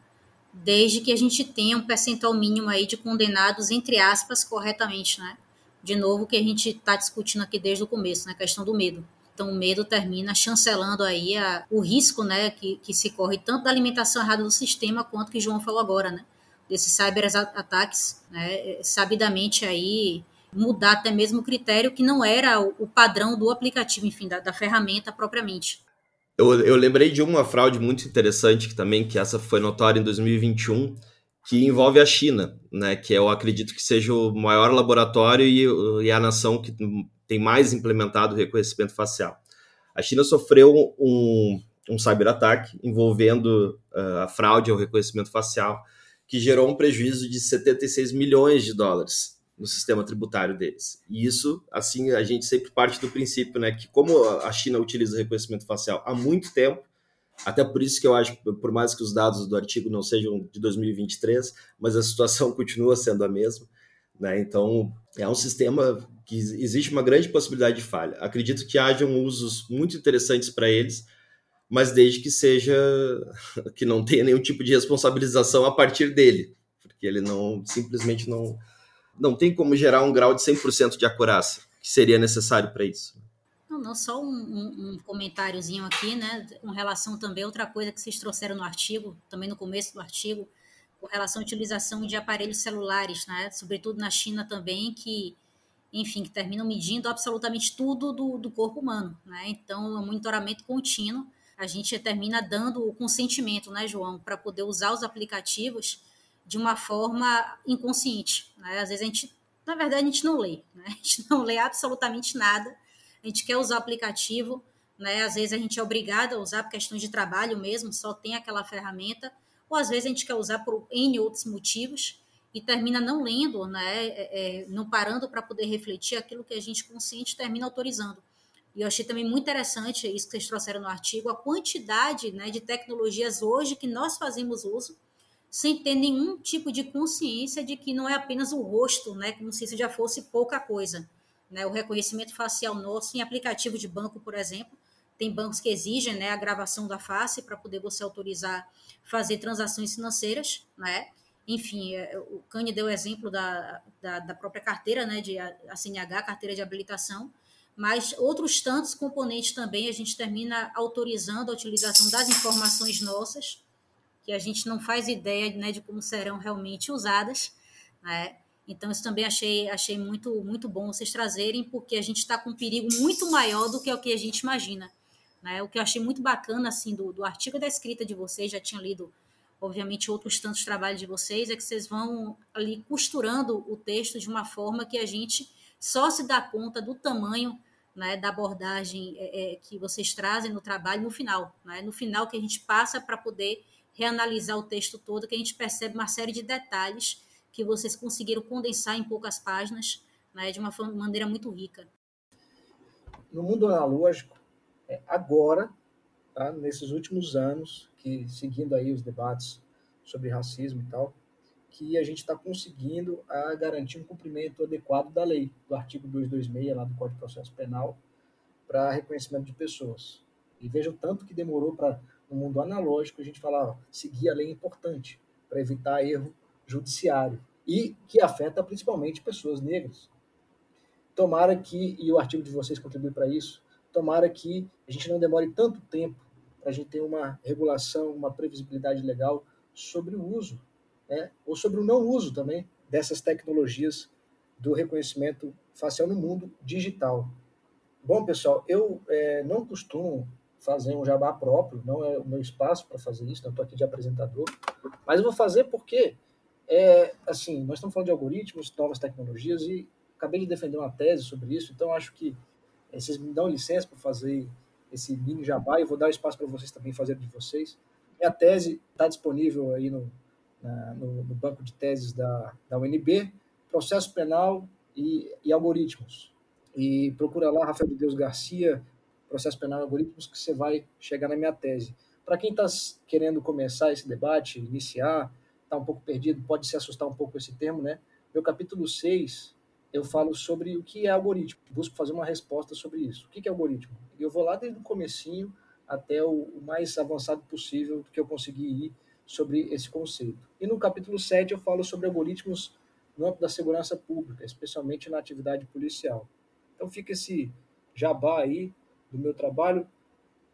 desde que a gente tenha um percentual mínimo aí de condenados, entre aspas, corretamente, né? De novo, que a gente está discutindo aqui desde o começo, né? A questão do medo. Então, o medo termina chancelando aí a, o risco né, que, que se corre tanto da alimentação errada do sistema, quanto que João falou agora, né? Desses cyberataques, né? Sabidamente aí mudar até mesmo o critério que não era o, padrão do aplicativo, enfim, da, da ferramenta propriamente. Eu, eu, lembrei de uma fraude muito interessante que também, que essa foi notória em 2021, que envolve a China, né? Que eu acredito que seja o maior laboratório e, e a nação que tem mais implementado o reconhecimento facial. A China sofreu um, um cyberataque envolvendo uh, a fraude ao reconhecimento facial, que gerou um prejuízo de 76 milhões de dólares no sistema tributário deles. E isso, assim, a gente sempre parte do princípio, né, que como a China utiliza reconhecimento facial há muito tempo, até por isso que eu acho, por mais que os dados do artigo não sejam de 2023, mas a situação continua sendo a mesma, né? Então, é um sistema que existe uma grande possibilidade de falha. Acredito que hajam usos muito interessantes para eles, mas desde que seja que não tenha nenhum tipo de responsabilização a partir dele, porque ele não simplesmente não não tem como gerar um grau de 100% de acurácia que seria necessário para isso. Não, não, só um, um, um, comentáriozinho aqui, né, com relação também a outra coisa que vocês trouxeram no artigo, também no começo do artigo, com relação à utilização de aparelhos celulares, né, sobretudo na China também, que enfim, que terminam medindo absolutamente tudo do, do corpo humano, né? Então, é um monitoramento contínuo. A gente termina dando o consentimento, né, João, para poder usar os aplicativos de uma forma inconsciente, né? Às vezes a gente, na verdade, a gente não lê, né? A gente não lê absolutamente nada. A gente quer usar o aplicativo, né? Às vezes a gente é obrigado a usar por questões de trabalho mesmo, só tem aquela ferramenta, ou às vezes a gente quer usar por N outros motivos e termina não lendo, né, é, é, não parando para poder refletir aquilo que a gente consciente termina autorizando. E eu achei também muito interessante isso que vocês trouxeram no artigo, a quantidade né, de tecnologias hoje que nós fazemos uso sem ter nenhum tipo de consciência de que não é apenas o rosto, né, como se isso já fosse pouca coisa. Né? O reconhecimento facial nosso em aplicativo de banco, por exemplo, tem bancos que exigem né, a gravação da face para poder você autorizar fazer transações financeiras, né? enfim, é, o Cani deu o exemplo da, da, da, própria carteira, né, de a CNH, carteira de habilitação, mas outros tantos componentes também a gente termina autorizando a utilização das informações nossas, que a gente não faz ideia né, de como serão realmente usadas, né? Então, isso também achei, achei muito, muito bom vocês trazerem, porque a gente está com um perigo muito maior do que o que a gente imagina. Né? O que eu achei muito bacana assim, do, do artigo da escrita de vocês, já tinha lido obviamente, outros tantos trabalhos de vocês, é que vocês vão ali costurando o texto de uma forma que a gente só se dá conta do tamanho né, da abordagem é, é, que vocês trazem no trabalho no final. Né? No final que a gente passa para poder reanalisar o texto todo, que a gente percebe uma série de detalhes que vocês conseguiram condensar em poucas páginas né, de uma maneira muito rica. No mundo analógico, é, agora, tá, nesses últimos anos, que seguindo aí os debates sobre racismo e tal, que a gente está conseguindo a garantir um cumprimento adequado da lei, do artigo 226 lá do Código de Processo Penal, para reconhecimento de pessoas. E veja o tanto que demorou para, no mundo analógico, a gente falar, ó, seguir a lei é importante, para evitar erro judiciário e que afeta principalmente pessoas negras. Tomara que, e o artigo de vocês contribui para isso, tomara que a gente não demore tanto tempo para a gente ter uma regulação, uma previsibilidade legal sobre o uso, né, ou sobre o não uso também dessas tecnologias do reconhecimento facial no mundo digital. Bom, pessoal, eu é, não costumo fazer um jabá próprio, não é o meu espaço para fazer isso, não estou aqui de apresentador, mas eu vou fazer porque, é, assim, nós estamos falando de algoritmos, novas tecnologias e acabei de defender uma tese sobre isso, então acho que é, vocês me dão licença para fazer esse mini jabá e vou dar espaço para vocês também fazerem de vocês. Minha tese está disponível aí no, na, no, no, banco de teses da, da UNB, processo penal e, e algoritmos. E procura lá Rafael de Deus Garcia, processo penal e algoritmos, que você vai chegar na minha tese. Para quem está querendo começar esse debate, iniciar, está um pouco perdido, pode se assustar um pouco com esse termo, né? Meu capítulo 6, eu falo sobre o que é algoritmo, busco fazer uma resposta sobre isso. O que é algoritmo? Eu vou lá desde o comecinho até o mais avançado possível que eu consegui ir sobre esse conceito. E no capítulo 7 eu falo sobre algoritmos no âmbito da segurança pública, especialmente na atividade policial. Então fica esse jabá aí do meu trabalho.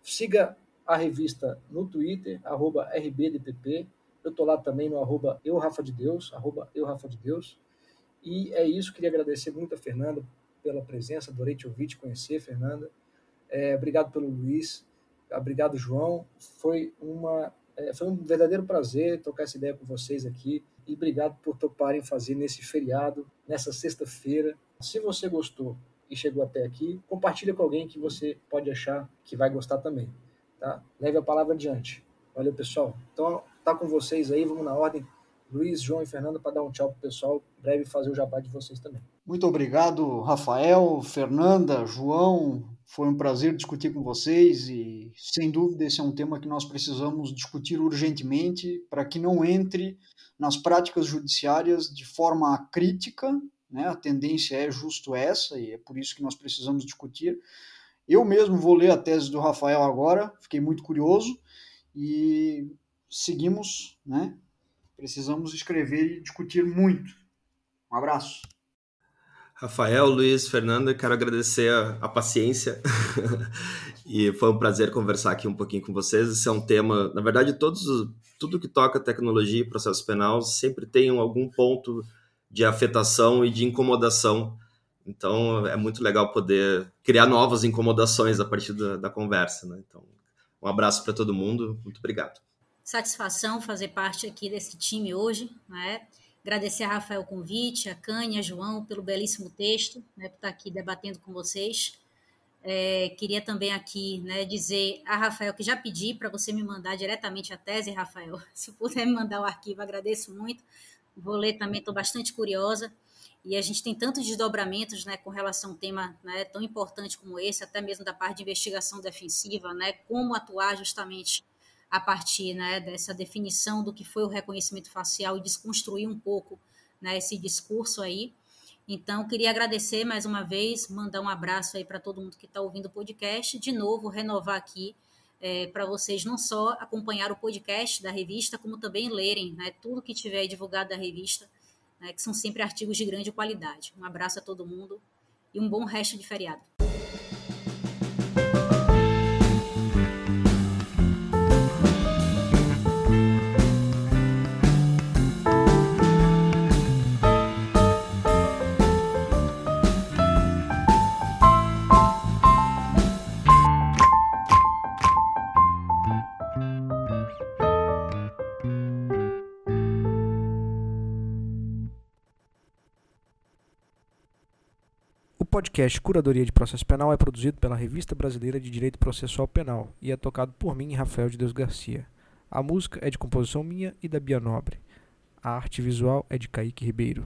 Siga a revista no Twitter, arroba rbdpp. Eu estou lá também no arroba eurafadedeus, arroba eurafadedeus. E é isso, queria agradecer muito a Fernanda pela presença, adorei te ouvir, te conhecer, Fernanda. É, obrigado pelo Luiz, obrigado, João. Foi, uma, é, foi um verdadeiro prazer trocar essa ideia com vocês aqui e obrigado por toparem fazer nesse feriado, nessa sexta-feira. Se você gostou e chegou até aqui, compartilha com alguém que você pode achar que vai gostar também. Tá? Leve a palavra adiante. Valeu, pessoal. Então, tá com vocês aí, vamos na ordem. Luiz, João e Fernando para dar um tchau pro pessoal, breve fazer o jabá de vocês também. Muito obrigado, Rafael, Fernanda, João. Foi um prazer discutir com vocês e, sem dúvida, esse é um tema que nós precisamos discutir urgentemente para que não entre nas práticas judiciárias de forma crítica. Né? A tendência é justo essa e é por isso que nós precisamos discutir. Eu mesmo vou ler a tese do Rafael agora, fiquei muito curioso e seguimos, né? Precisamos escrever e discutir muito. Um abraço. Rafael, Luiz, Fernanda, quero agradecer a, a paciência e foi um prazer conversar aqui um pouquinho com vocês. Esse é um tema, na verdade, todos, tudo que toca tecnologia e processo penal sempre tem algum ponto de afetação e de incomodação. Então é muito legal poder criar novas incomodações a partir da, da conversa. Né? Então, um abraço para todo mundo, muito obrigado satisfação fazer parte aqui desse time hoje, né? Agradecer a Rafael o convite, a Cânia, a João pelo belíssimo texto, né, por estar aqui debatendo com vocês. É, queria também aqui né, dizer a Rafael que já pedi para você me mandar diretamente a tese, Rafael. Se puder me mandar o arquivo, agradeço muito. Vou ler também, estou bastante curiosa. E a gente tem tantos desdobramentos né, com relação a um tema né, tão importante como esse, até mesmo da parte de investigação defensiva, né, como atuar justamente a partir né, dessa definição do que foi o reconhecimento facial e desconstruir um pouco né, esse discurso aí. Então, queria agradecer mais uma vez, mandar um abraço aí para todo mundo que está ouvindo o podcast. De novo, renovar aqui é, para vocês não só acompanhar o podcast da revista, como também lerem né, tudo que tiver divulgado da revista, né, que são sempre artigos de grande qualidade. Um abraço a todo mundo e um bom resto de feriado. Podcast Curadoria de Processo Penal é produzido pela Revista Brasileira de Direito Processual Penal e é tocado por mim, Rafael de Deus Garcia. A música é de composição minha e da Bia Nobre. A arte visual é de Kaique Ribeiro.